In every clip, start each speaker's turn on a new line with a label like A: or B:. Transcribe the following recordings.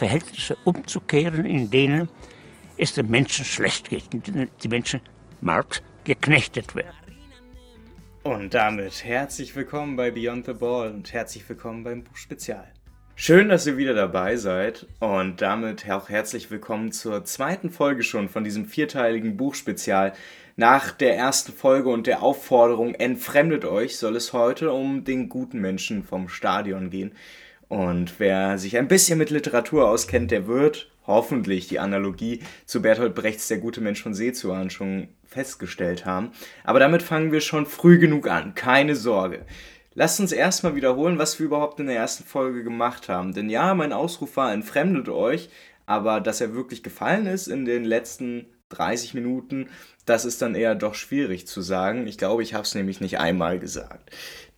A: Verhältnisse umzukehren, in denen es den Menschen schlecht geht, in denen die Menschen Marx geknechtet werden.
B: Und damit herzlich willkommen bei Beyond the Ball und herzlich willkommen beim Buch Spezial. Schön, dass ihr wieder dabei seid und damit auch herzlich willkommen zur zweiten Folge schon von diesem vierteiligen Buchspezial. Nach der ersten Folge und der Aufforderung Entfremdet euch soll es heute um den guten Menschen vom Stadion gehen. Und wer sich ein bisschen mit Literatur auskennt, der wird hoffentlich die Analogie zu Bertolt Brechts Der gute Mensch von Seezuan schon festgestellt haben. Aber damit fangen wir schon früh genug an, keine Sorge. Lasst uns erstmal wiederholen, was wir überhaupt in der ersten Folge gemacht haben. Denn ja, mein Ausruf war, entfremdet euch, aber dass er wirklich gefallen ist in den letzten 30 Minuten, das ist dann eher doch schwierig zu sagen. Ich glaube, ich habe es nämlich nicht einmal gesagt.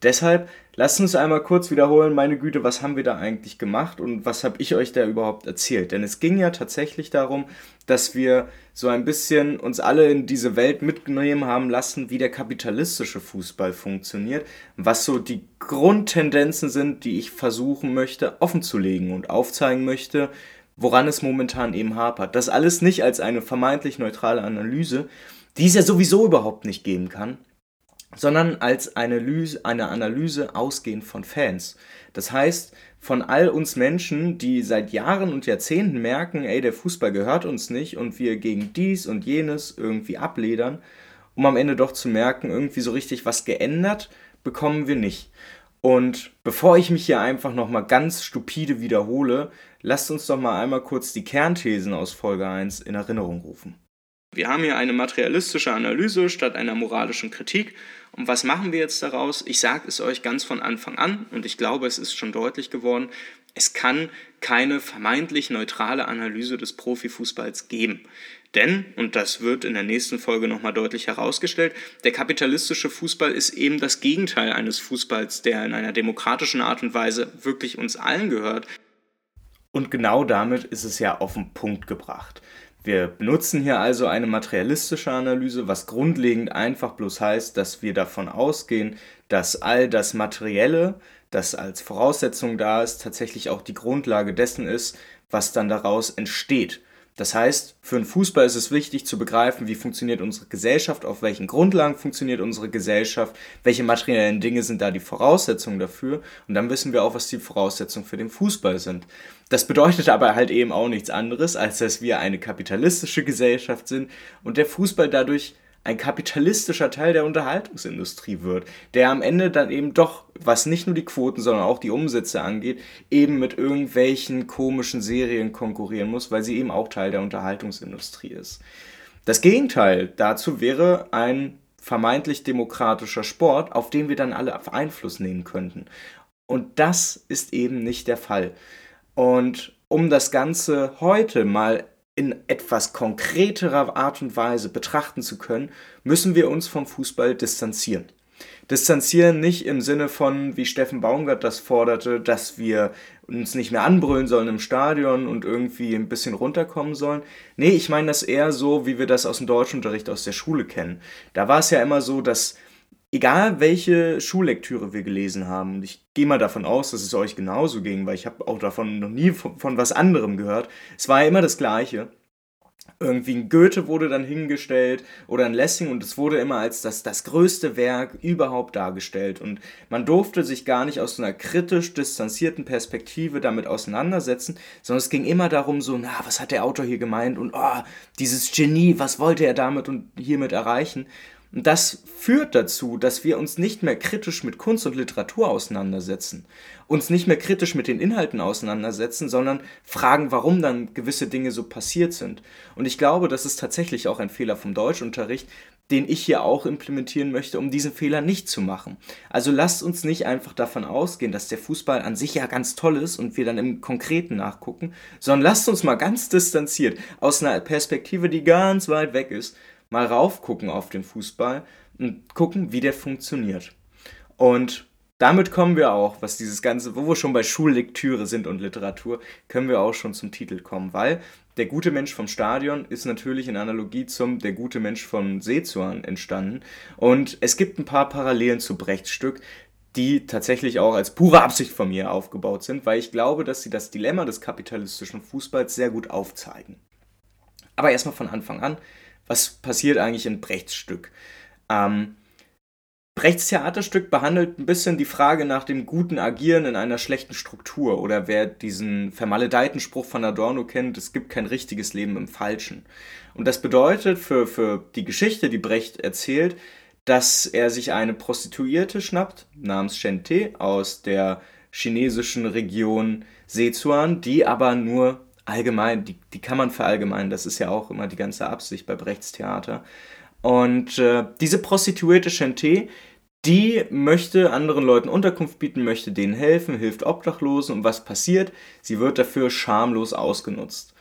B: Deshalb lasst uns einmal kurz wiederholen, meine Güte, was haben wir da eigentlich gemacht und was habe ich euch da überhaupt erzählt? Denn es ging ja tatsächlich darum, dass wir so ein bisschen uns alle in diese Welt mitgenommen haben lassen, wie der kapitalistische Fußball funktioniert, was so die Grundtendenzen sind, die ich versuchen möchte offenzulegen und aufzeigen möchte, woran es momentan eben hapert. Das alles nicht als eine vermeintlich neutrale Analyse, die es ja sowieso überhaupt nicht geben kann, sondern als eine Analyse, eine Analyse ausgehend von Fans. Das heißt, von all uns Menschen, die seit Jahren und Jahrzehnten merken, ey, der Fußball gehört uns nicht und wir gegen dies und jenes irgendwie abledern, um am Ende doch zu merken, irgendwie so richtig was geändert bekommen wir nicht. Und bevor ich mich hier einfach nochmal ganz stupide wiederhole, lasst uns doch mal einmal kurz die Kernthesen aus Folge 1 in Erinnerung rufen. Wir haben hier eine materialistische Analyse statt einer moralischen Kritik. Und was machen wir jetzt daraus? Ich sage es euch ganz von Anfang an und ich glaube, es ist schon deutlich geworden, es kann keine vermeintlich neutrale Analyse des Profifußballs geben. Denn, und das wird in der nächsten Folge nochmal deutlich herausgestellt, der kapitalistische Fußball ist eben das Gegenteil eines Fußballs, der in einer demokratischen Art und Weise wirklich uns allen gehört. Und genau damit ist es ja auf den Punkt gebracht. Wir benutzen hier also eine materialistische Analyse, was grundlegend einfach bloß heißt, dass wir davon ausgehen, dass all das Materielle, das als Voraussetzung da ist, tatsächlich auch die Grundlage dessen ist, was dann daraus entsteht. Das heißt, für einen Fußball ist es wichtig zu begreifen, wie funktioniert unsere Gesellschaft, auf welchen Grundlagen funktioniert unsere Gesellschaft, welche materiellen Dinge sind da die Voraussetzungen dafür und dann wissen wir auch, was die Voraussetzungen für den Fußball sind. Das bedeutet aber halt eben auch nichts anderes, als dass wir eine kapitalistische Gesellschaft sind und der Fußball dadurch ein kapitalistischer Teil der Unterhaltungsindustrie wird, der am Ende dann eben doch, was nicht nur die Quoten, sondern auch die Umsätze angeht, eben mit irgendwelchen komischen Serien konkurrieren muss, weil sie eben auch Teil der Unterhaltungsindustrie ist. Das Gegenteil dazu wäre ein vermeintlich demokratischer Sport, auf den wir dann alle Einfluss nehmen könnten. Und das ist eben nicht der Fall. Und um das Ganze heute mal in etwas konkreterer Art und Weise betrachten zu können, müssen wir uns vom Fußball distanzieren. Distanzieren nicht im Sinne von, wie Steffen Baumgart das forderte, dass wir uns nicht mehr anbrüllen sollen im Stadion und irgendwie ein bisschen runterkommen sollen. Nee, ich meine das eher so, wie wir das aus dem Deutschunterricht aus der Schule kennen. Da war es ja immer so, dass egal welche Schullektüre wir gelesen haben, und ich gehe mal davon aus, dass es euch genauso ging, weil ich habe auch davon noch nie von, von, was anderem gehört, es war ja immer das Gleiche. Irgendwie ein Goethe wurde dann hingestellt oder ein Lessing und es wurde immer als das, das größte Werk überhaupt dargestellt. Und man durfte sich gar nicht aus einer kritisch distanzierten Perspektive damit auseinandersetzen, sondern es ging immer darum, so, na, was hat der Autor hier gemeint und oh, dieses Genie, was wollte er damit und hiermit erreichen? Und das führt dazu, dass wir uns nicht mehr kritisch mit Kunst und Literatur auseinandersetzen, uns nicht mehr kritisch mit den Inhalten auseinandersetzen, sondern fragen, warum dann gewisse Dinge so passiert sind. Und ich glaube, das ist tatsächlich auch ein Fehler vom Deutschunterricht, den ich hier auch implementieren möchte, um diesen Fehler nicht zu machen. Also lasst uns nicht einfach davon ausgehen, dass der Fußball an sich ja ganz toll ist und wir dann im Konkreten nachgucken, sondern lasst uns mal ganz distanziert aus einer Perspektive, die ganz weit weg ist, mal raufgucken auf den Fußball und gucken, wie der funktioniert. Und damit kommen wir auch, was dieses Ganze, wo wir schon bei Schullektüre sind und Literatur, können wir auch schon zum Titel kommen, weil der gute Mensch vom Stadion ist natürlich in Analogie zum Der gute Mensch von Sezuan entstanden. Und es gibt ein paar Parallelen zu Brechts Stück, die tatsächlich auch als pure Absicht von mir aufgebaut sind, weil ich glaube, dass sie das Dilemma des kapitalistischen Fußballs sehr gut aufzeigen. Aber erstmal von Anfang an, was passiert eigentlich in Brechts Stück? Ähm, Brechts Theaterstück behandelt ein bisschen die Frage nach dem guten Agieren in einer schlechten Struktur oder wer diesen vermaledeiten Spruch von Adorno kennt, es gibt kein richtiges Leben im Falschen. Und das bedeutet für, für die Geschichte, die Brecht erzählt, dass er sich eine Prostituierte schnappt, namens Shen Te, aus der chinesischen Region Sichuan, die aber nur allgemein, die, die kann man verallgemeinern, das ist ja auch immer die ganze Absicht bei Brechts Theater, und äh, diese Prostituierte Chanté, die möchte anderen Leuten Unterkunft bieten, möchte denen helfen, hilft Obdachlosen und was passiert? Sie wird dafür schamlos ausgenutzt.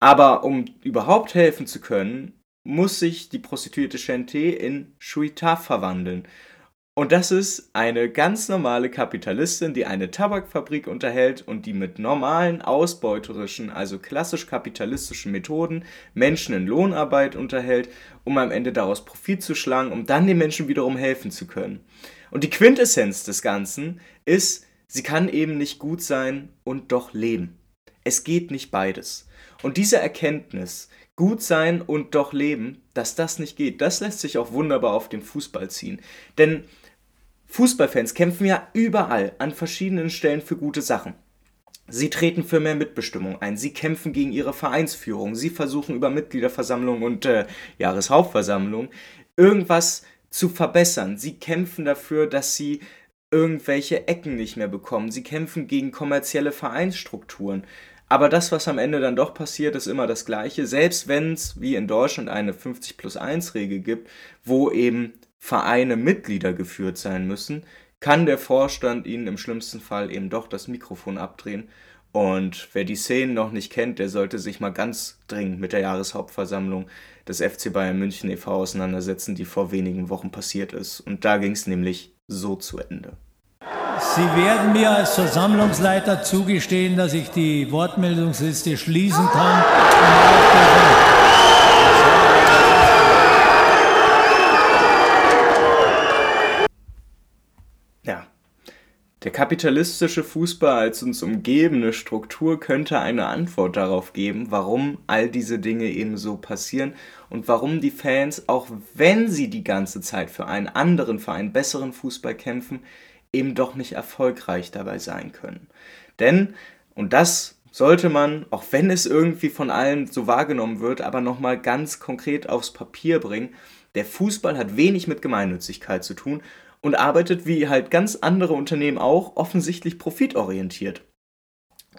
B: Aber um überhaupt helfen zu können, muss sich die Prostituierte Chanté in Shuita verwandeln. Und das ist eine ganz normale Kapitalistin, die eine Tabakfabrik unterhält und die mit normalen ausbeuterischen, also klassisch kapitalistischen Methoden Menschen in Lohnarbeit unterhält, um am Ende daraus Profit zu schlagen, um dann den Menschen wiederum helfen zu können. Und die Quintessenz des Ganzen ist, sie kann eben nicht gut sein und doch leben. Es geht nicht beides. Und diese Erkenntnis, gut sein und doch leben, dass das nicht geht, das lässt sich auch wunderbar auf den Fußball ziehen. Denn Fußballfans kämpfen ja überall an verschiedenen Stellen für gute Sachen. Sie treten für mehr Mitbestimmung ein, sie kämpfen gegen ihre Vereinsführung, sie versuchen über Mitgliederversammlung und äh, Jahreshauptversammlung irgendwas zu verbessern. Sie kämpfen dafür, dass sie irgendwelche Ecken nicht mehr bekommen. Sie kämpfen gegen kommerzielle Vereinsstrukturen. Aber das, was am Ende dann doch passiert, ist immer das Gleiche. Selbst wenn es, wie in Deutschland, eine 50 plus 1 Regel gibt, wo eben Vereine Mitglieder geführt sein müssen, kann der Vorstand ihnen im schlimmsten Fall eben doch das Mikrofon abdrehen. Und wer die Szenen noch nicht kennt, der sollte sich mal ganz dringend mit der Jahreshauptversammlung des FC Bayern München e.V. auseinandersetzen, die vor wenigen Wochen passiert ist. Und da ging es nämlich so zu Ende.
C: Sie werden mir als Versammlungsleiter zugestehen, dass ich die Wortmeldungsliste schließen kann.
B: Der kapitalistische Fußball als uns umgebende Struktur könnte eine Antwort darauf geben, warum all diese Dinge eben so passieren und warum die Fans, auch wenn sie die ganze Zeit für einen anderen, für einen besseren Fußball kämpfen, eben doch nicht erfolgreich dabei sein können. Denn, und das sollte man, auch wenn es irgendwie von allen so wahrgenommen wird, aber nochmal ganz konkret aufs Papier bringen, der Fußball hat wenig mit Gemeinnützigkeit zu tun und arbeitet wie halt ganz andere Unternehmen auch offensichtlich profitorientiert.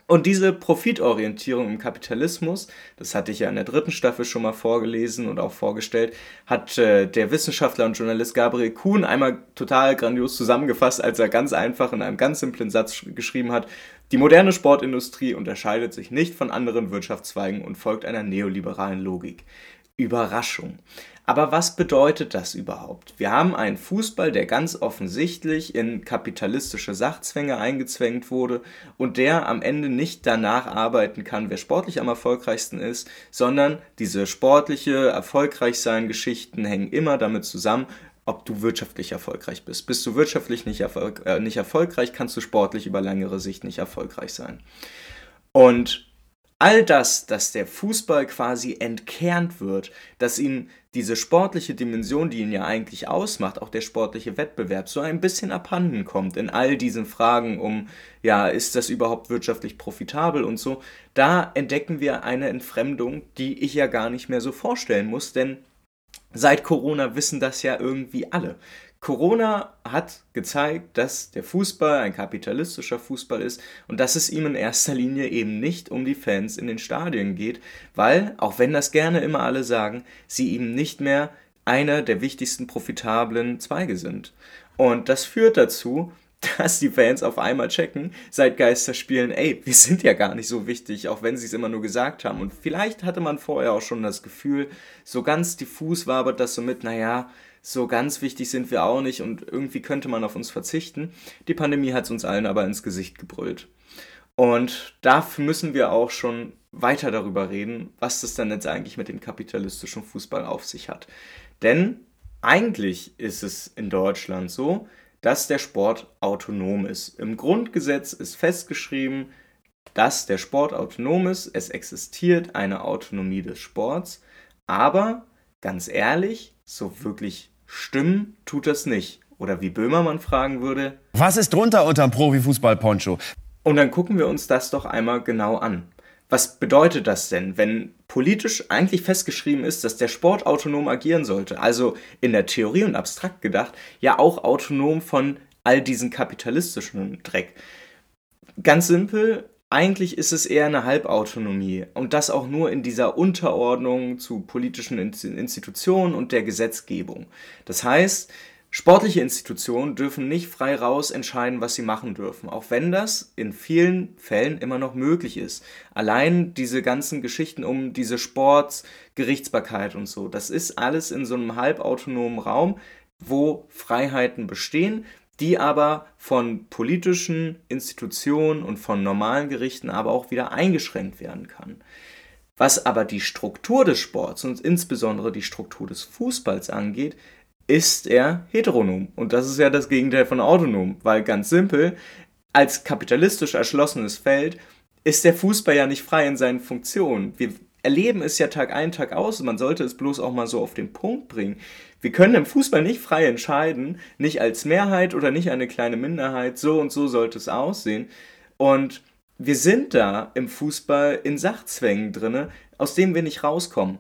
B: Und diese Profitorientierung im Kapitalismus, das hatte ich ja in der dritten Staffel schon mal vorgelesen und auch vorgestellt, hat äh, der Wissenschaftler und Journalist Gabriel Kuhn einmal total grandios zusammengefasst, als er ganz einfach in einem ganz simplen Satz geschrieben hat, die moderne Sportindustrie unterscheidet sich nicht von anderen Wirtschaftszweigen und folgt einer neoliberalen Logik. Überraschung. Aber was bedeutet das überhaupt? Wir haben einen Fußball, der ganz offensichtlich in kapitalistische Sachzwänge eingezwängt wurde und der am Ende nicht danach arbeiten kann, wer sportlich am erfolgreichsten ist, sondern diese sportliche Erfolgreichsein-Geschichten hängen immer damit zusammen, ob du wirtschaftlich erfolgreich bist. Bist du wirtschaftlich nicht, erfolg äh, nicht erfolgreich, kannst du sportlich über längere Sicht nicht erfolgreich sein. Und all das, dass der Fußball quasi entkernt wird, dass ihm diese sportliche Dimension, die ihn ja eigentlich ausmacht, auch der sportliche Wettbewerb, so ein bisschen abhanden kommt in all diesen Fragen um, ja, ist das überhaupt wirtschaftlich profitabel und so, da entdecken wir eine Entfremdung, die ich ja gar nicht mehr so vorstellen muss, denn seit Corona wissen das ja irgendwie alle. Corona hat gezeigt, dass der Fußball ein kapitalistischer Fußball ist und dass es ihm in erster Linie eben nicht um die Fans in den Stadien geht, weil, auch wenn das gerne immer alle sagen, sie ihm nicht mehr einer der wichtigsten profitablen Zweige sind. Und das führt dazu, dass die Fans auf einmal checken, seit Geisterspielen, ey, wir sind ja gar nicht so wichtig, auch wenn sie es immer nur gesagt haben. Und vielleicht hatte man vorher auch schon das Gefühl, so ganz diffus war aber das so mit, naja, so ganz wichtig sind wir auch nicht und irgendwie könnte man auf uns verzichten. Die Pandemie hat es uns allen aber ins Gesicht gebrüllt. Und dafür müssen wir auch schon weiter darüber reden, was das dann jetzt eigentlich mit dem kapitalistischen Fußball auf sich hat. Denn eigentlich ist es in Deutschland so, dass der Sport autonom ist. Im Grundgesetz ist festgeschrieben, dass der Sport autonom ist. Es existiert eine Autonomie des Sports. Aber ganz ehrlich, so wirklich stimmen tut das nicht. Oder wie Böhmermann fragen würde:
D: Was ist drunter unterm Profifußball-Poncho?
B: Und dann gucken wir uns das doch einmal genau an. Was bedeutet das denn, wenn politisch eigentlich festgeschrieben ist, dass der Sport autonom agieren sollte? Also in der Theorie und abstrakt gedacht, ja auch autonom von all diesen kapitalistischen Dreck. Ganz simpel, eigentlich ist es eher eine Halbautonomie und das auch nur in dieser Unterordnung zu politischen Institutionen und der Gesetzgebung. Das heißt, Sportliche Institutionen dürfen nicht frei raus entscheiden, was sie machen dürfen, auch wenn das in vielen Fällen immer noch möglich ist. Allein diese ganzen Geschichten um diese Sportsgerichtsbarkeit und so, das ist alles in so einem halbautonomen Raum, wo Freiheiten bestehen, die aber von politischen Institutionen und von normalen Gerichten aber auch wieder eingeschränkt werden kann. Was aber die Struktur des Sports und insbesondere die Struktur des Fußballs angeht, ist er heteronom. Und das ist ja das Gegenteil von autonom, weil ganz simpel, als kapitalistisch erschlossenes Feld ist der Fußball ja nicht frei in seinen Funktionen. Wir erleben es ja Tag ein, Tag aus. Man sollte es bloß auch mal so auf den Punkt bringen. Wir können im Fußball nicht frei entscheiden, nicht als Mehrheit oder nicht eine kleine Minderheit, so und so sollte es aussehen. Und wir sind da im Fußball in Sachzwängen drinne, aus denen wir nicht rauskommen.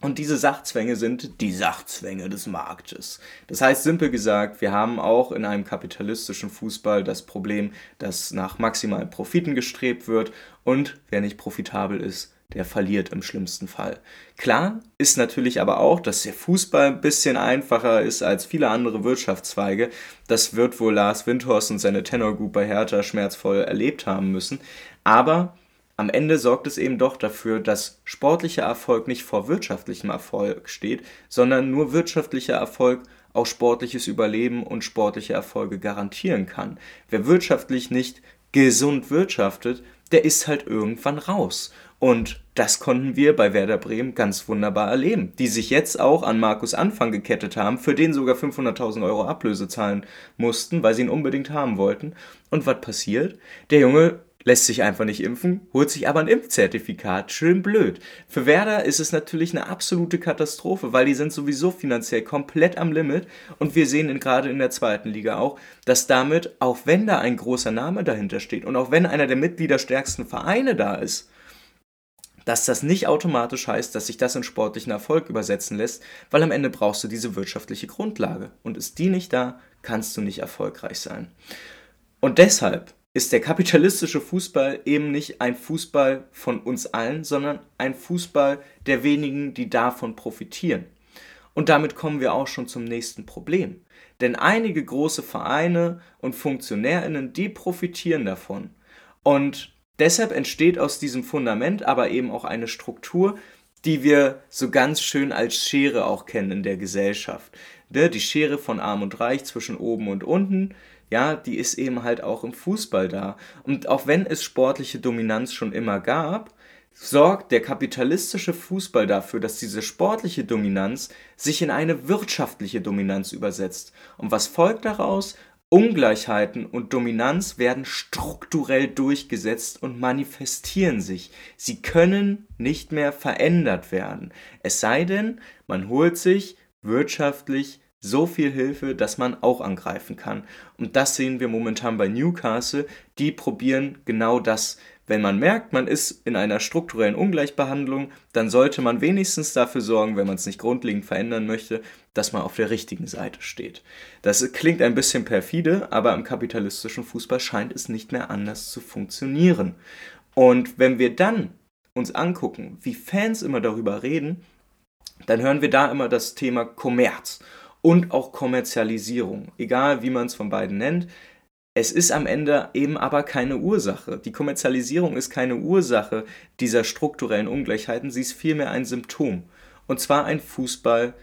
B: Und diese Sachzwänge sind die Sachzwänge des Marktes. Das heißt, simpel gesagt, wir haben auch in einem kapitalistischen Fußball das Problem, dass nach maximalen Profiten gestrebt wird und wer nicht profitabel ist, der verliert im schlimmsten Fall. Klar ist natürlich aber auch, dass der Fußball ein bisschen einfacher ist als viele andere Wirtschaftszweige. Das wird wohl Lars Windhorst und seine Tenor Group bei Hertha schmerzvoll erlebt haben müssen. Aber am Ende sorgt es eben doch dafür, dass sportlicher Erfolg nicht vor wirtschaftlichem Erfolg steht, sondern nur wirtschaftlicher Erfolg auch sportliches Überleben und sportliche Erfolge garantieren kann. Wer wirtschaftlich nicht gesund wirtschaftet, der ist halt irgendwann raus. Und das konnten wir bei Werder Bremen ganz wunderbar erleben, die sich jetzt auch an Markus Anfang gekettet haben, für den sogar 500.000 Euro Ablöse zahlen mussten, weil sie ihn unbedingt haben wollten. Und was passiert? Der Junge lässt sich einfach nicht impfen, holt sich aber ein Impfzertifikat. Schön blöd. Für Werder ist es natürlich eine absolute Katastrophe, weil die sind sowieso finanziell komplett am Limit und wir sehen gerade in der zweiten Liga auch, dass damit, auch wenn da ein großer Name dahinter steht und auch wenn einer der mitgliederstärksten Vereine da ist, dass das nicht automatisch heißt, dass sich das in sportlichen Erfolg übersetzen lässt, weil am Ende brauchst du diese wirtschaftliche Grundlage und ist die nicht da, kannst du nicht erfolgreich sein. Und deshalb ist der kapitalistische Fußball eben nicht ein Fußball von uns allen, sondern ein Fußball der wenigen, die davon profitieren. Und damit kommen wir auch schon zum nächsten Problem. Denn einige große Vereine und Funktionärinnen, die profitieren davon. Und deshalb entsteht aus diesem Fundament aber eben auch eine Struktur, die wir so ganz schön als Schere auch kennen in der Gesellschaft. Ne, die Schere von Arm und Reich zwischen oben und unten, ja, die ist eben halt auch im Fußball da. Und auch wenn es sportliche Dominanz schon immer gab, sorgt der kapitalistische Fußball dafür, dass diese sportliche Dominanz sich in eine wirtschaftliche Dominanz übersetzt. Und was folgt daraus? Ungleichheiten und Dominanz werden strukturell durchgesetzt und manifestieren sich. Sie können nicht mehr verändert werden. Es sei denn, man holt sich wirtschaftlich so viel Hilfe, dass man auch angreifen kann. Und das sehen wir momentan bei Newcastle. Die probieren genau das. Wenn man merkt, man ist in einer strukturellen Ungleichbehandlung, dann sollte man wenigstens dafür sorgen, wenn man es nicht grundlegend verändern möchte, dass man auf der richtigen Seite steht. Das klingt ein bisschen perfide, aber im kapitalistischen Fußball scheint es nicht mehr anders zu funktionieren. Und wenn wir dann uns angucken, wie Fans immer darüber reden, dann hören wir da immer das Thema Kommerz und auch Kommerzialisierung, egal wie man es von beiden nennt. Es ist am Ende eben aber keine Ursache. Die Kommerzialisierung ist keine Ursache dieser strukturellen Ungleichheiten, sie ist vielmehr ein Symptom. Und zwar ein Fußball,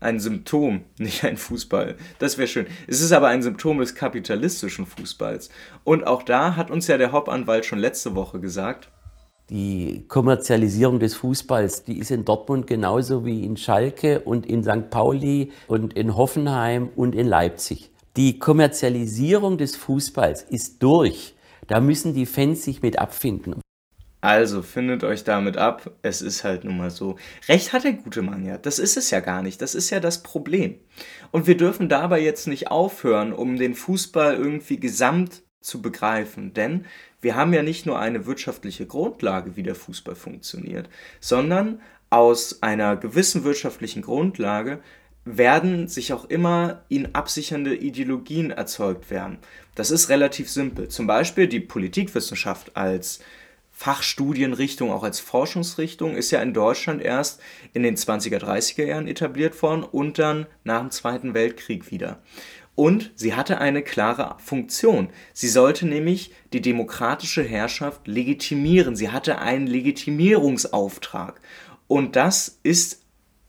B: ein Symptom, nicht ein Fußball. Das wäre schön. Es ist aber ein Symptom des kapitalistischen Fußballs. Und auch da hat uns ja der Hauptanwalt schon letzte Woche gesagt,
E: die Kommerzialisierung des Fußballs, die ist in Dortmund genauso wie in Schalke und in St. Pauli und in Hoffenheim und in Leipzig. Die Kommerzialisierung des Fußballs ist durch. Da müssen die Fans sich mit abfinden.
B: Also findet euch damit ab, es ist halt nun mal so. Recht hat der gute Mann ja, das ist es ja gar nicht, das ist ja das Problem. Und wir dürfen dabei jetzt nicht aufhören, um den Fußball irgendwie gesamt zu begreifen, denn wir haben ja nicht nur eine wirtschaftliche Grundlage, wie der Fußball funktioniert, sondern aus einer gewissen wirtschaftlichen Grundlage werden sich auch immer ihn absichernde Ideologien erzeugt werden. Das ist relativ simpel. Zum Beispiel die Politikwissenschaft als Fachstudienrichtung, auch als Forschungsrichtung, ist ja in Deutschland erst in den 20er, 30er Jahren etabliert worden und dann nach dem Zweiten Weltkrieg wieder. Und sie hatte eine klare Funktion. Sie sollte nämlich die demokratische Herrschaft legitimieren. Sie hatte einen Legitimierungsauftrag. Und das ist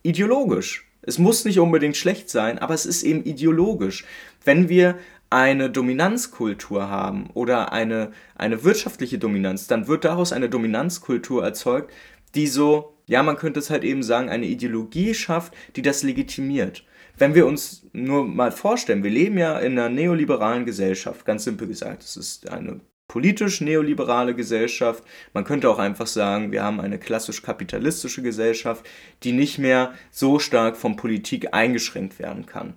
B: ideologisch. Es muss nicht unbedingt schlecht sein, aber es ist eben ideologisch. Wenn wir eine Dominanzkultur haben oder eine, eine wirtschaftliche Dominanz, dann wird daraus eine Dominanzkultur erzeugt, die so, ja, man könnte es halt eben sagen, eine Ideologie schafft, die das legitimiert. Wenn wir uns nur mal vorstellen, wir leben ja in einer neoliberalen Gesellschaft, ganz simpel gesagt, es ist eine politisch neoliberale Gesellschaft. Man könnte auch einfach sagen, wir haben eine klassisch kapitalistische Gesellschaft, die nicht mehr so stark von Politik eingeschränkt werden kann.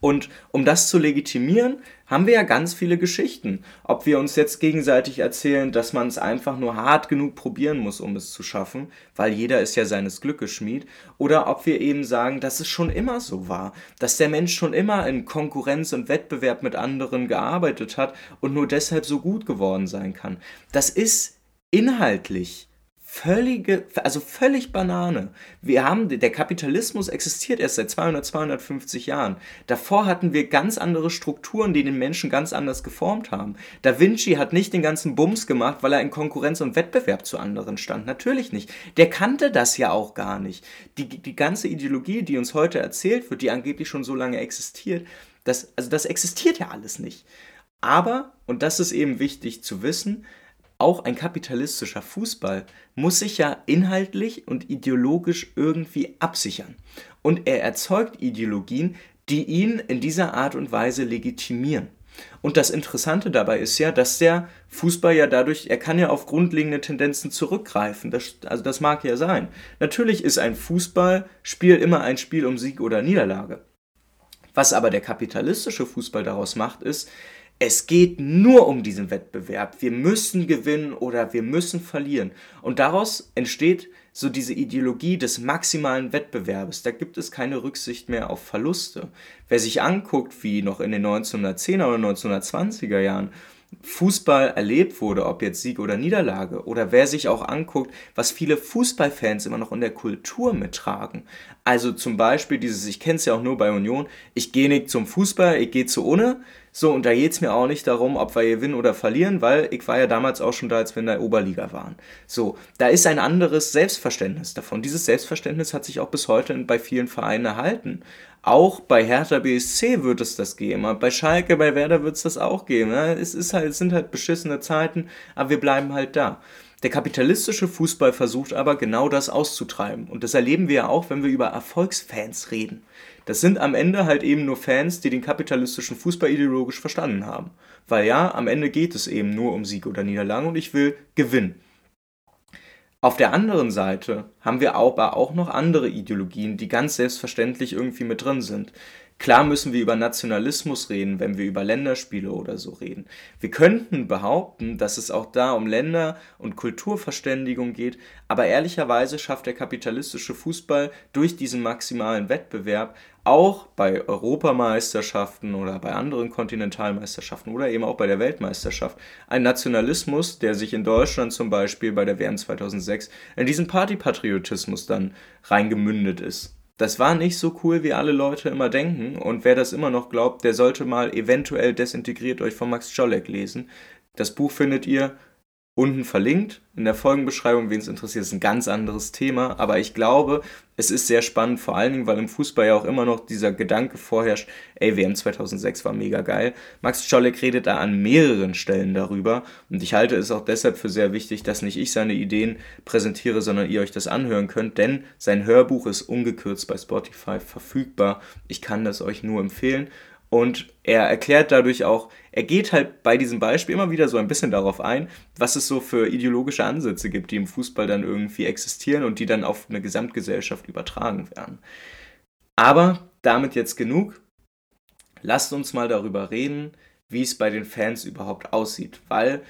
B: Und um das zu legitimieren, haben wir ja ganz viele Geschichten. Ob wir uns jetzt gegenseitig erzählen, dass man es einfach nur hart genug probieren muss, um es zu schaffen, weil jeder ist ja seines Glückes Schmied, oder ob wir eben sagen, dass es schon immer so war, dass der Mensch schon immer in Konkurrenz und Wettbewerb mit anderen gearbeitet hat und nur deshalb so gut geworden sein kann. Das ist inhaltlich völlige, also völlig Banane. Wir haben, der Kapitalismus existiert erst seit 200, 250 Jahren. Davor hatten wir ganz andere Strukturen, die den Menschen ganz anders geformt haben. Da Vinci hat nicht den ganzen Bums gemacht, weil er in Konkurrenz und Wettbewerb zu anderen stand. Natürlich nicht. Der kannte das ja auch gar nicht. Die, die ganze Ideologie, die uns heute erzählt wird, die angeblich schon so lange existiert, das, also das existiert ja alles nicht. Aber, und das ist eben wichtig zu wissen, auch ein kapitalistischer Fußball muss sich ja inhaltlich und ideologisch irgendwie absichern. Und er erzeugt Ideologien, die ihn in dieser Art und Weise legitimieren. Und das Interessante dabei ist ja, dass der Fußball ja dadurch, er kann ja auf grundlegende Tendenzen zurückgreifen. Das, also das mag ja sein. Natürlich ist ein Fußballspiel immer ein Spiel um Sieg oder Niederlage. Was aber der kapitalistische Fußball daraus macht, ist, es geht nur um diesen Wettbewerb. Wir müssen gewinnen oder wir müssen verlieren. Und daraus entsteht so diese Ideologie des maximalen Wettbewerbes. Da gibt es keine Rücksicht mehr auf Verluste. Wer sich anguckt, wie noch in den 1910er oder 1920er Jahren Fußball erlebt wurde, ob jetzt Sieg oder Niederlage, oder wer sich auch anguckt, was viele Fußballfans immer noch in der Kultur mittragen. Also zum Beispiel dieses, ich kenne es ja auch nur bei Union, ich gehe nicht zum Fußball, ich gehe zu Ohne. So, und da geht es mir auch nicht darum, ob wir gewinnen oder verlieren, weil ich war ja damals auch schon da, als wir in der Oberliga waren. So, da ist ein anderes Selbstverständnis davon. Dieses Selbstverständnis hat sich auch bis heute bei vielen Vereinen erhalten. Auch bei Hertha BSC wird es das geben. Bei Schalke, bei Werder wird es das auch geben. Es, ist halt, es sind halt beschissene Zeiten, aber wir bleiben halt da. Der kapitalistische Fußball versucht aber genau das auszutreiben. Und das erleben wir ja auch, wenn wir über Erfolgsfans reden. Das sind am Ende halt eben nur Fans, die den kapitalistischen Fußball ideologisch verstanden haben. Weil ja, am Ende geht es eben nur um Sieg oder Niederlage und ich will gewinnen. Auf der anderen Seite haben wir aber auch noch andere Ideologien, die ganz selbstverständlich irgendwie mit drin sind. Klar müssen wir über Nationalismus reden, wenn wir über Länderspiele oder so reden. Wir könnten behaupten, dass es auch da um Länder- und Kulturverständigung geht, aber ehrlicherweise schafft der kapitalistische Fußball durch diesen maximalen Wettbewerb auch bei Europameisterschaften oder bei anderen Kontinentalmeisterschaften oder eben auch bei der Weltmeisterschaft ein Nationalismus, der sich in Deutschland zum Beispiel bei der WM 2006 in diesen Partypatriotismus dann reingemündet ist. Das war nicht so cool, wie alle Leute immer denken. Und wer das immer noch glaubt, der sollte mal eventuell desintegriert euch von Max Czolek lesen. Das Buch findet ihr unten verlinkt in der Folgenbeschreibung, wen es interessiert, ist ein ganz anderes Thema, aber ich glaube, es ist sehr spannend, vor allen Dingen, weil im Fußball ja auch immer noch dieser Gedanke vorherrscht, ey, WM 2006 war mega geil. Max Czolek redet da an mehreren Stellen darüber. Und ich halte es auch deshalb für sehr wichtig, dass nicht ich seine Ideen präsentiere, sondern ihr euch das anhören könnt, denn sein Hörbuch ist ungekürzt bei Spotify verfügbar. Ich kann das euch nur empfehlen und er erklärt dadurch auch, er geht halt bei diesem Beispiel immer wieder so ein bisschen darauf ein, was es so für ideologische Ansätze gibt, die im Fußball dann irgendwie existieren und die dann auf eine Gesamtgesellschaft übertragen werden. Aber damit jetzt genug. Lasst uns mal darüber reden, wie es bei den Fans überhaupt aussieht, weil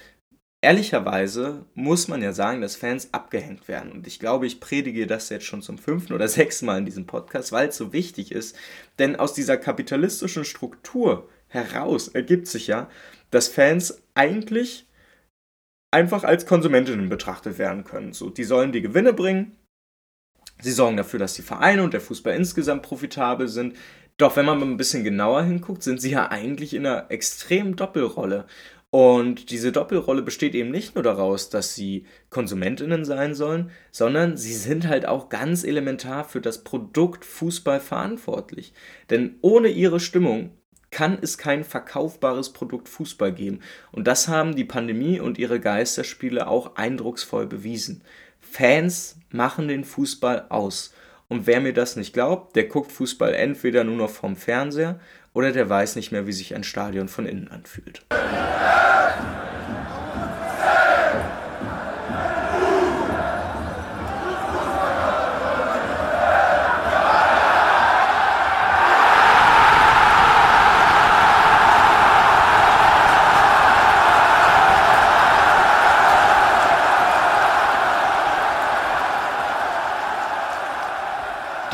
B: Ehrlicherweise muss man ja sagen, dass Fans abgehängt werden. Und ich glaube, ich predige das jetzt schon zum fünften oder sechsten Mal in diesem Podcast, weil es so wichtig ist. Denn aus dieser kapitalistischen Struktur heraus ergibt sich ja, dass Fans eigentlich einfach als Konsumentinnen betrachtet werden können. So, die sollen die Gewinne bringen. Sie sorgen dafür, dass die Vereine und der Fußball insgesamt profitabel sind. Doch wenn man mal ein bisschen genauer hinguckt, sind sie ja eigentlich in einer extremen Doppelrolle. Und diese Doppelrolle besteht eben nicht nur daraus, dass sie Konsumentinnen sein sollen, sondern sie sind halt auch ganz elementar für das Produkt Fußball verantwortlich. Denn ohne ihre Stimmung kann es kein verkaufbares Produkt Fußball geben. Und das haben die Pandemie und ihre Geisterspiele auch eindrucksvoll bewiesen. Fans machen den Fußball aus. Und wer mir das nicht glaubt, der guckt Fußball entweder nur noch vom Fernseher oder der weiß nicht mehr, wie sich ein Stadion von innen anfühlt.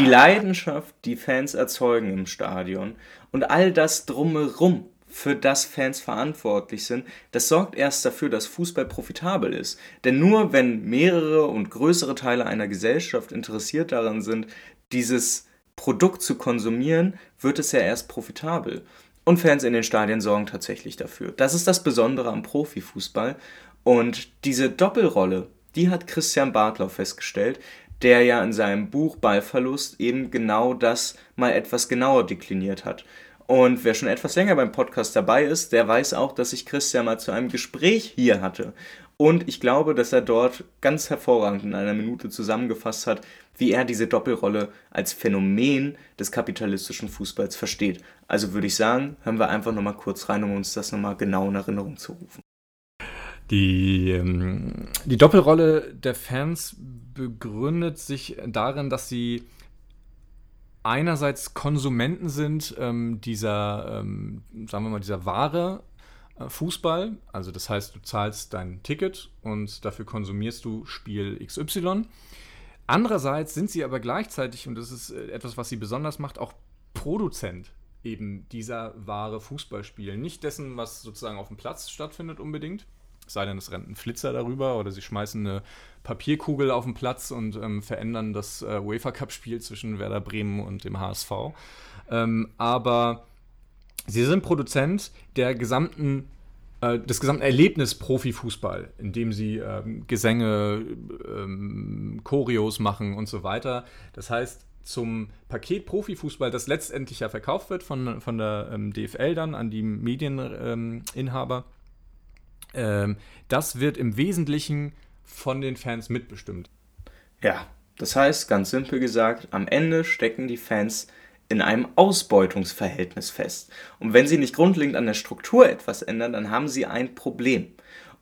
B: Leidenschaft, die Fans erzeugen im Stadion und all das drumherum, für das Fans verantwortlich sind, das sorgt erst dafür, dass Fußball profitabel ist. Denn nur wenn mehrere und größere Teile einer Gesellschaft interessiert daran sind, dieses Produkt zu konsumieren, wird es ja erst profitabel. Und Fans in den Stadien sorgen tatsächlich dafür. Das ist das Besondere am Profifußball. Und diese Doppelrolle, die hat Christian Bartlau festgestellt, der ja in seinem Buch Ballverlust eben genau das mal etwas genauer dekliniert hat. Und wer schon etwas länger beim Podcast dabei ist, der weiß auch, dass ich Christian mal zu einem Gespräch hier hatte. Und ich glaube, dass er dort ganz hervorragend in einer Minute zusammengefasst hat, wie er diese Doppelrolle als Phänomen des kapitalistischen Fußballs versteht. Also würde ich sagen, hören wir einfach nochmal kurz rein, um uns das nochmal genau in Erinnerung zu rufen.
F: Die, ähm, die Doppelrolle der Fans begründet sich darin, dass sie einerseits Konsumenten sind ähm, dieser, ähm, sagen wir mal, dieser Ware äh, Fußball. Also das heißt, du zahlst dein Ticket und dafür konsumierst du Spiel XY. Andererseits sind sie aber gleichzeitig, und das ist äh, etwas, was sie besonders macht, auch Produzent eben dieser Ware Fußballspiel. Nicht dessen, was sozusagen auf dem Platz stattfindet unbedingt, sei denn, es rennt ein Flitzer darüber oder sie schmeißen eine Papierkugel auf den Platz und ähm, verändern das äh, UEFA Cup-Spiel zwischen Werder Bremen und dem HSV. Ähm, aber sie sind Produzent der gesamten äh, des gesamten Erlebnis Profifußball, indem sie ähm, Gesänge, ähm, Choreos machen und so weiter. Das heißt, zum Paket Profifußball, das letztendlich ja verkauft wird von, von der ähm, DFL dann an die Medieninhaber, ähm, das wird im Wesentlichen von den Fans mitbestimmt.
B: Ja, das heißt, ganz simpel gesagt, am Ende stecken die Fans in einem Ausbeutungsverhältnis fest. Und wenn sie nicht grundlegend an der Struktur etwas ändern, dann haben sie ein Problem.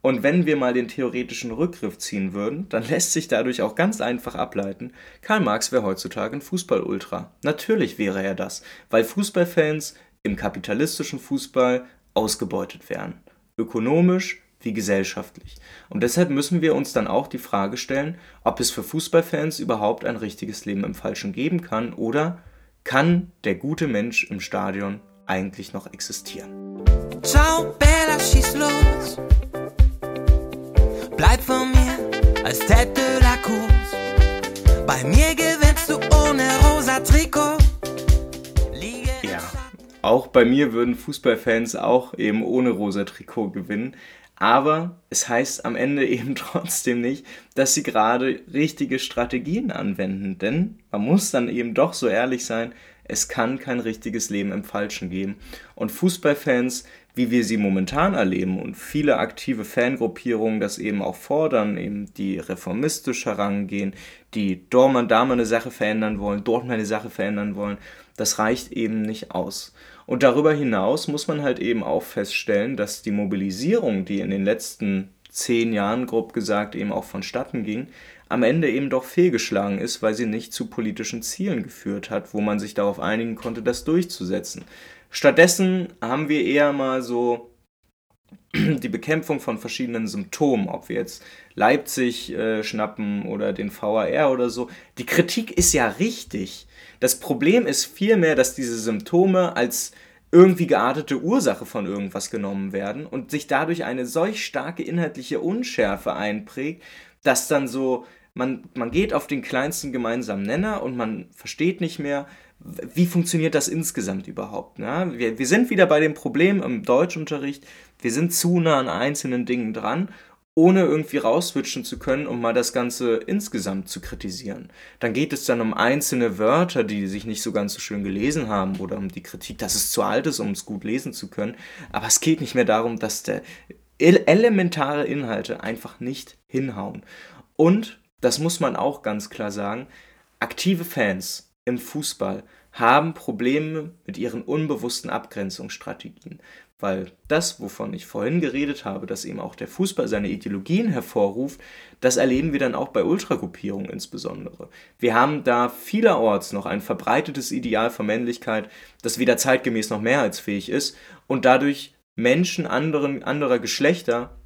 B: Und wenn wir mal den theoretischen Rückgriff ziehen würden, dann lässt sich dadurch auch ganz einfach ableiten, Karl Marx wäre heutzutage ein Fußball-Ultra. Natürlich wäre er das, weil Fußballfans im kapitalistischen Fußball ausgebeutet werden. Ökonomisch wie gesellschaftlich. Und deshalb müssen wir uns dann auch die Frage stellen, ob es für Fußballfans überhaupt ein richtiges Leben im Falschen geben kann oder kann der gute Mensch im Stadion eigentlich noch existieren.
G: Ciao, Bella, schieß los. Bleib von mir als Tête de la Course. Bei mir gewinnst du ohne rosa Trikot.
B: Auch bei mir würden Fußballfans auch eben ohne rosa Trikot gewinnen. Aber es heißt am Ende eben trotzdem nicht, dass sie gerade richtige Strategien anwenden. Denn man muss dann eben doch so ehrlich sein, es kann kein richtiges Leben im Falschen geben. Und Fußballfans, wie wir sie momentan erleben und viele aktive Fangruppierungen das eben auch fordern, eben die reformistisch herangehen, die dort mal, da mal eine Sache verändern wollen, dort mal eine Sache verändern wollen, das reicht eben nicht aus. Und darüber hinaus muss man halt eben auch feststellen, dass die Mobilisierung, die in den letzten zehn Jahren, grob gesagt, eben auch vonstatten ging, am Ende eben doch fehlgeschlagen ist, weil sie nicht zu politischen Zielen geführt hat, wo man sich darauf einigen konnte, das durchzusetzen. Stattdessen haben wir eher mal so die Bekämpfung von verschiedenen Symptomen, ob wir jetzt Leipzig äh, schnappen oder den VAR oder so. Die Kritik ist ja richtig. Das Problem ist vielmehr, dass diese Symptome als irgendwie geartete Ursache von irgendwas genommen werden und sich dadurch eine solch starke inhaltliche Unschärfe einprägt, dass dann so, man, man geht auf den kleinsten gemeinsamen Nenner und man versteht nicht mehr, wie funktioniert das insgesamt überhaupt. Ne? Wir, wir sind wieder bei dem Problem im Deutschunterricht, wir sind zu nah an einzelnen Dingen dran ohne irgendwie rauswitschen zu können, um mal das Ganze insgesamt zu kritisieren. Dann geht es dann um einzelne Wörter, die sich nicht so ganz so schön gelesen haben oder um die Kritik, dass es zu alt ist, um es gut lesen zu können. Aber es geht nicht mehr darum, dass der elementare Inhalte einfach nicht hinhauen. Und, das muss man auch ganz klar sagen, aktive Fans im Fußball haben Probleme mit ihren unbewussten Abgrenzungsstrategien. Weil das, wovon ich vorhin geredet habe, dass eben auch der Fußball seine Ideologien hervorruft, das erleben wir dann auch bei Ultragruppierungen insbesondere. Wir haben da vielerorts noch ein verbreitetes Ideal von Männlichkeit, das weder zeitgemäß noch mehrheitsfähig ist und dadurch Menschen anderen, anderer Geschlechter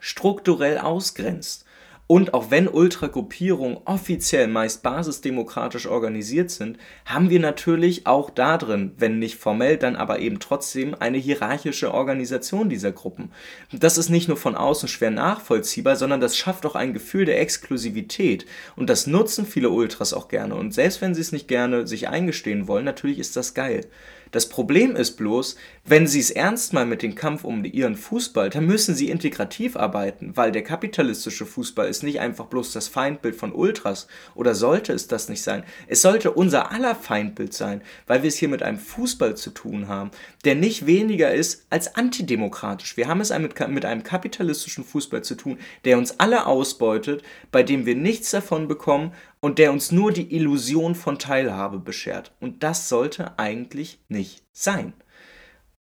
B: strukturell ausgrenzt. Und auch wenn Ultragruppierungen offiziell meist basisdemokratisch organisiert sind, haben wir natürlich auch da drin, wenn nicht formell, dann aber eben trotzdem eine hierarchische Organisation dieser Gruppen. Das ist nicht nur von außen schwer nachvollziehbar, sondern das schafft auch ein Gefühl der Exklusivität. Und das nutzen viele Ultras auch gerne. Und selbst wenn sie es nicht gerne sich eingestehen wollen, natürlich ist das geil. Das Problem ist bloß, wenn sie es ernst meinen mit dem Kampf um ihren Fußball, dann müssen sie integrativ arbeiten, weil der kapitalistische Fußball ist nicht einfach bloß das Feindbild von Ultras oder sollte es das nicht sein. Es sollte unser aller Feindbild sein, weil wir es hier mit einem Fußball zu tun haben, der nicht weniger ist als antidemokratisch. Wir haben es mit, mit einem kapitalistischen Fußball zu tun, der uns alle ausbeutet, bei dem wir nichts davon bekommen und der uns nur die Illusion von Teilhabe beschert. Und das sollte eigentlich nicht sein.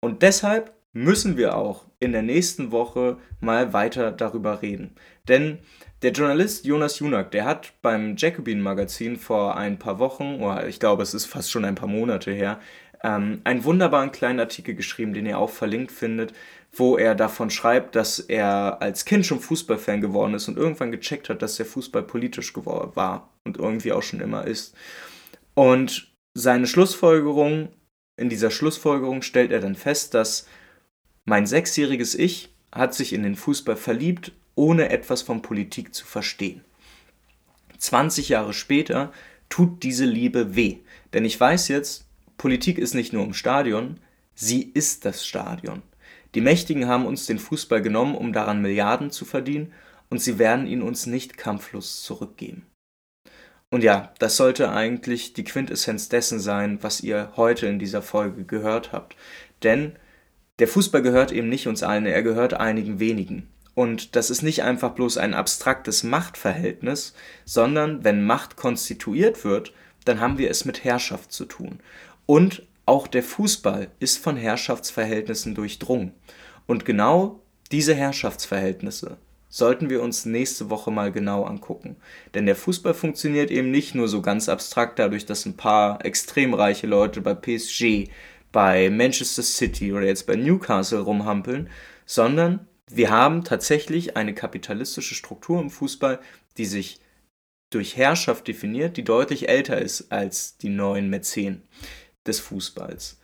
B: Und deshalb müssen wir auch in der nächsten Woche mal weiter darüber reden. Denn der Journalist Jonas Junak, der hat beim Jacobin Magazin vor ein paar Wochen, oder ich glaube es ist fast schon ein paar Monate her, ähm, einen wunderbaren kleinen Artikel geschrieben, den ihr auch verlinkt findet, wo er davon schreibt, dass er als Kind schon Fußballfan geworden ist und irgendwann gecheckt hat, dass der Fußball politisch geworden war und irgendwie auch schon immer ist. Und seine Schlussfolgerung, in dieser Schlussfolgerung stellt er dann fest, dass mein sechsjähriges Ich hat sich in den Fußball verliebt, ohne etwas von Politik zu verstehen. 20 Jahre später tut diese Liebe weh, denn ich weiß jetzt, Politik ist nicht nur im Stadion, sie ist das Stadion. Die Mächtigen haben uns den Fußball genommen, um daran Milliarden zu verdienen, und sie werden ihn uns nicht kampflos zurückgeben. Und ja, das sollte eigentlich die Quintessenz dessen sein, was ihr heute in dieser Folge gehört habt. Denn der Fußball gehört eben nicht uns allen, er gehört einigen wenigen. Und das ist nicht einfach bloß ein abstraktes Machtverhältnis, sondern wenn Macht konstituiert wird, dann haben wir es mit Herrschaft zu tun. Und auch der Fußball ist von Herrschaftsverhältnissen durchdrungen. Und genau Diese Herrschaftsverhältnisse sollten wir uns nächste Woche mal genau angucken. Denn der Fußball funktioniert eben nicht nur so ganz abstrakt dadurch, dass ein paar extrem reiche Leute bei PSG, bei Manchester City oder jetzt bei Newcastle rumhampeln, sondern wir haben tatsächlich eine kapitalistische Struktur im Fußball, die sich durch Herrschaft definiert, die deutlich älter ist als die neuen Mäzen des Fußballs.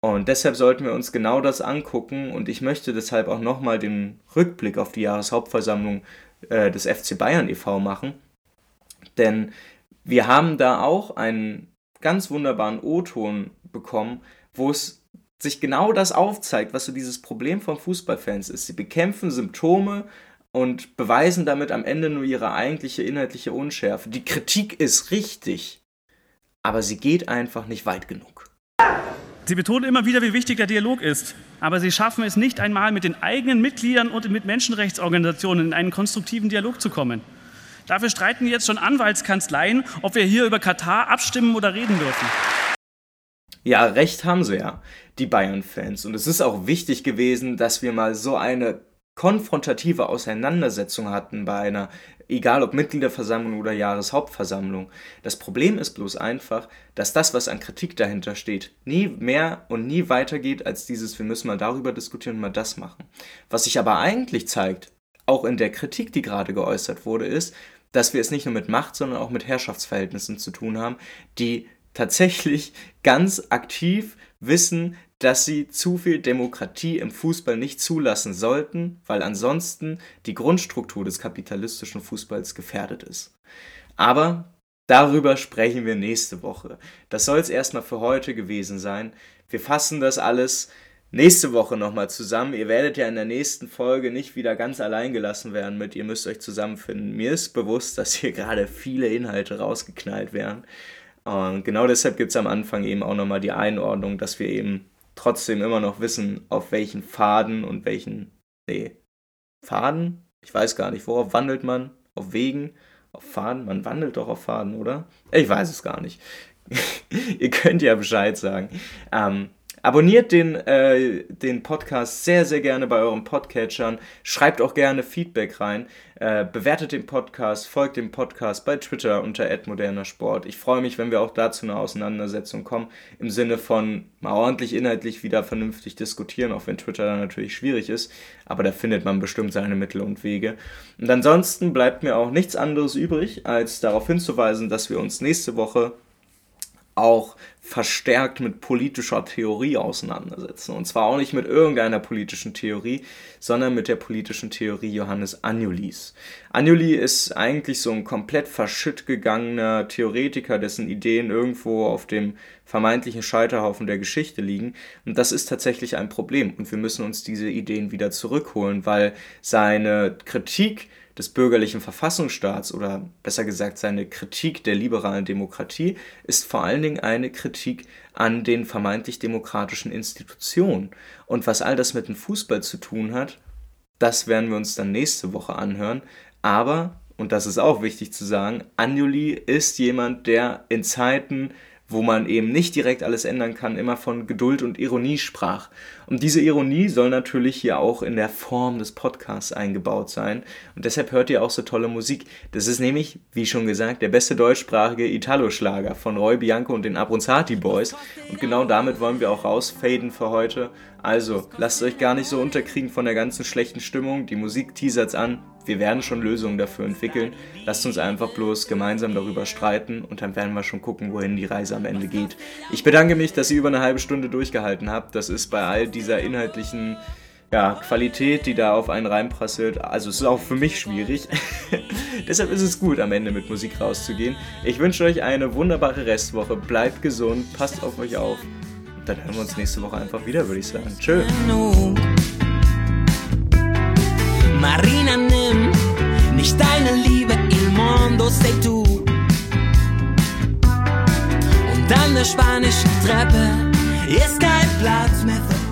B: Und deshalb sollten wir uns genau das angucken und ich möchte deshalb auch nochmal den Rückblick auf die Jahreshauptversammlung äh, des FC Bayern e.V. machen. Denn wir haben da auch einen ganz wunderbaren O-Ton bekommen, wo es sich genau das aufzeigt, was so dieses Problem von Fußballfans ist. Sie bekämpfen Symptome und beweisen damit am Ende nur ihre eigentliche inhaltliche Unschärfe. Die Kritik ist richtig, aber sie geht einfach nicht weit genug.
H: Sie betonen immer wieder, wie wichtig der Dialog ist, aber Sie schaffen es nicht einmal, mit den eigenen Mitgliedern und mit Menschenrechtsorganisationen in einen konstruktiven Dialog zu kommen. Dafür streiten jetzt schon Anwaltskanzleien, ob wir hier über Katar abstimmen oder reden dürfen.
B: Ja, recht haben sie ja, die Bayern-Fans. Und es ist auch wichtig gewesen, dass wir mal so eine konfrontative Auseinandersetzung hatten bei einer, egal ob Mitgliederversammlung oder Jahreshauptversammlung. Das Problem ist bloß einfach, dass das, was an Kritik dahinter steht, nie mehr und nie weitergeht als dieses, wir müssen mal darüber diskutieren und mal das machen. Was sich aber eigentlich zeigt, auch in der Kritik, die gerade geäußert wurde, ist, dass wir es nicht nur mit Macht, sondern auch mit Herrschaftsverhältnissen zu tun haben, die tatsächlich ganz aktiv wissen, dass sie zu viel Demokratie im Fußball nicht zulassen sollten, weil ansonsten die Grundstruktur des kapitalistischen Fußballs gefährdet ist. Aber darüber sprechen wir nächste Woche. Das soll es erstmal für heute gewesen sein. Wir fassen das alles nächste Woche nochmal zusammen. Ihr werdet ja in der nächsten Folge nicht wieder ganz allein gelassen werden mit, ihr müsst euch zusammenfinden. Mir ist bewusst, dass hier gerade viele Inhalte rausgeknallt werden. Und genau deshalb gibt es am Anfang eben auch nochmal die Einordnung, dass wir eben trotzdem immer noch wissen, auf welchen Faden und welchen. Nee, Faden? Ich weiß gar nicht, worauf wandelt man? Auf Wegen? Auf Faden? Man wandelt doch auf Faden, oder? Ich weiß es gar nicht. Ihr könnt ja Bescheid sagen. Ähm, Abonniert den, äh, den Podcast sehr, sehr gerne bei euren Podcatchern. Schreibt auch gerne Feedback rein. Äh, bewertet den Podcast, folgt dem Podcast bei Twitter unter @modernersport. Ich freue mich, wenn wir auch dazu eine Auseinandersetzung kommen, im Sinne von mal ordentlich inhaltlich wieder vernünftig diskutieren, auch wenn Twitter dann natürlich schwierig ist. Aber da findet man bestimmt seine Mittel und Wege. Und ansonsten bleibt mir auch nichts anderes übrig, als darauf hinzuweisen, dass wir uns nächste Woche auch verstärkt mit politischer Theorie auseinandersetzen. Und zwar auch nicht mit irgendeiner politischen Theorie, sondern mit der politischen Theorie Johannes Anjulis. Anjuli ist eigentlich so ein komplett verschütt gegangener Theoretiker, dessen Ideen irgendwo auf dem vermeintlichen Scheiterhaufen der Geschichte liegen. Und das ist tatsächlich ein Problem. Und wir müssen uns diese Ideen wieder zurückholen, weil seine Kritik des bürgerlichen Verfassungsstaats oder besser gesagt seine Kritik der liberalen Demokratie ist vor allen Dingen eine Kritik an den vermeintlich demokratischen Institutionen. Und was all das mit dem Fußball zu tun hat, das werden wir uns dann nächste Woche anhören. Aber, und das ist auch wichtig zu sagen, Anjuli ist jemand, der in Zeiten wo man eben nicht direkt alles ändern kann, immer von Geduld und Ironie sprach. Und diese Ironie soll natürlich hier auch in der Form des Podcasts eingebaut sein. Und deshalb hört ihr auch so tolle Musik. Das ist nämlich, wie schon gesagt, der beste deutschsprachige Italo-Schlager von Roy Bianco und den Abronzati Boys. Und genau damit wollen wir auch rausfaden für heute. Also, lasst euch gar nicht so unterkriegen von der ganzen schlechten Stimmung. Die Musik teasert's an. Wir werden schon Lösungen dafür entwickeln. Lasst uns einfach bloß gemeinsam darüber streiten und dann werden wir schon gucken, wohin die Reise am Ende geht. Ich bedanke mich, dass ihr über eine halbe Stunde durchgehalten habt. Das ist bei all dieser inhaltlichen ja, Qualität, die da auf einen reinprasselt. Also es ist auch für mich schwierig. Deshalb ist es gut, am Ende mit Musik rauszugehen. Ich wünsche euch eine wunderbare Restwoche. Bleibt gesund, passt auf euch auf. Und dann hören wir uns nächste Woche einfach wieder, würde ich sagen. Tschö.
G: Marina, nicht deine Liebe, il mondo sei du. Und an der spanischen Treppe ist kein Platz mehr für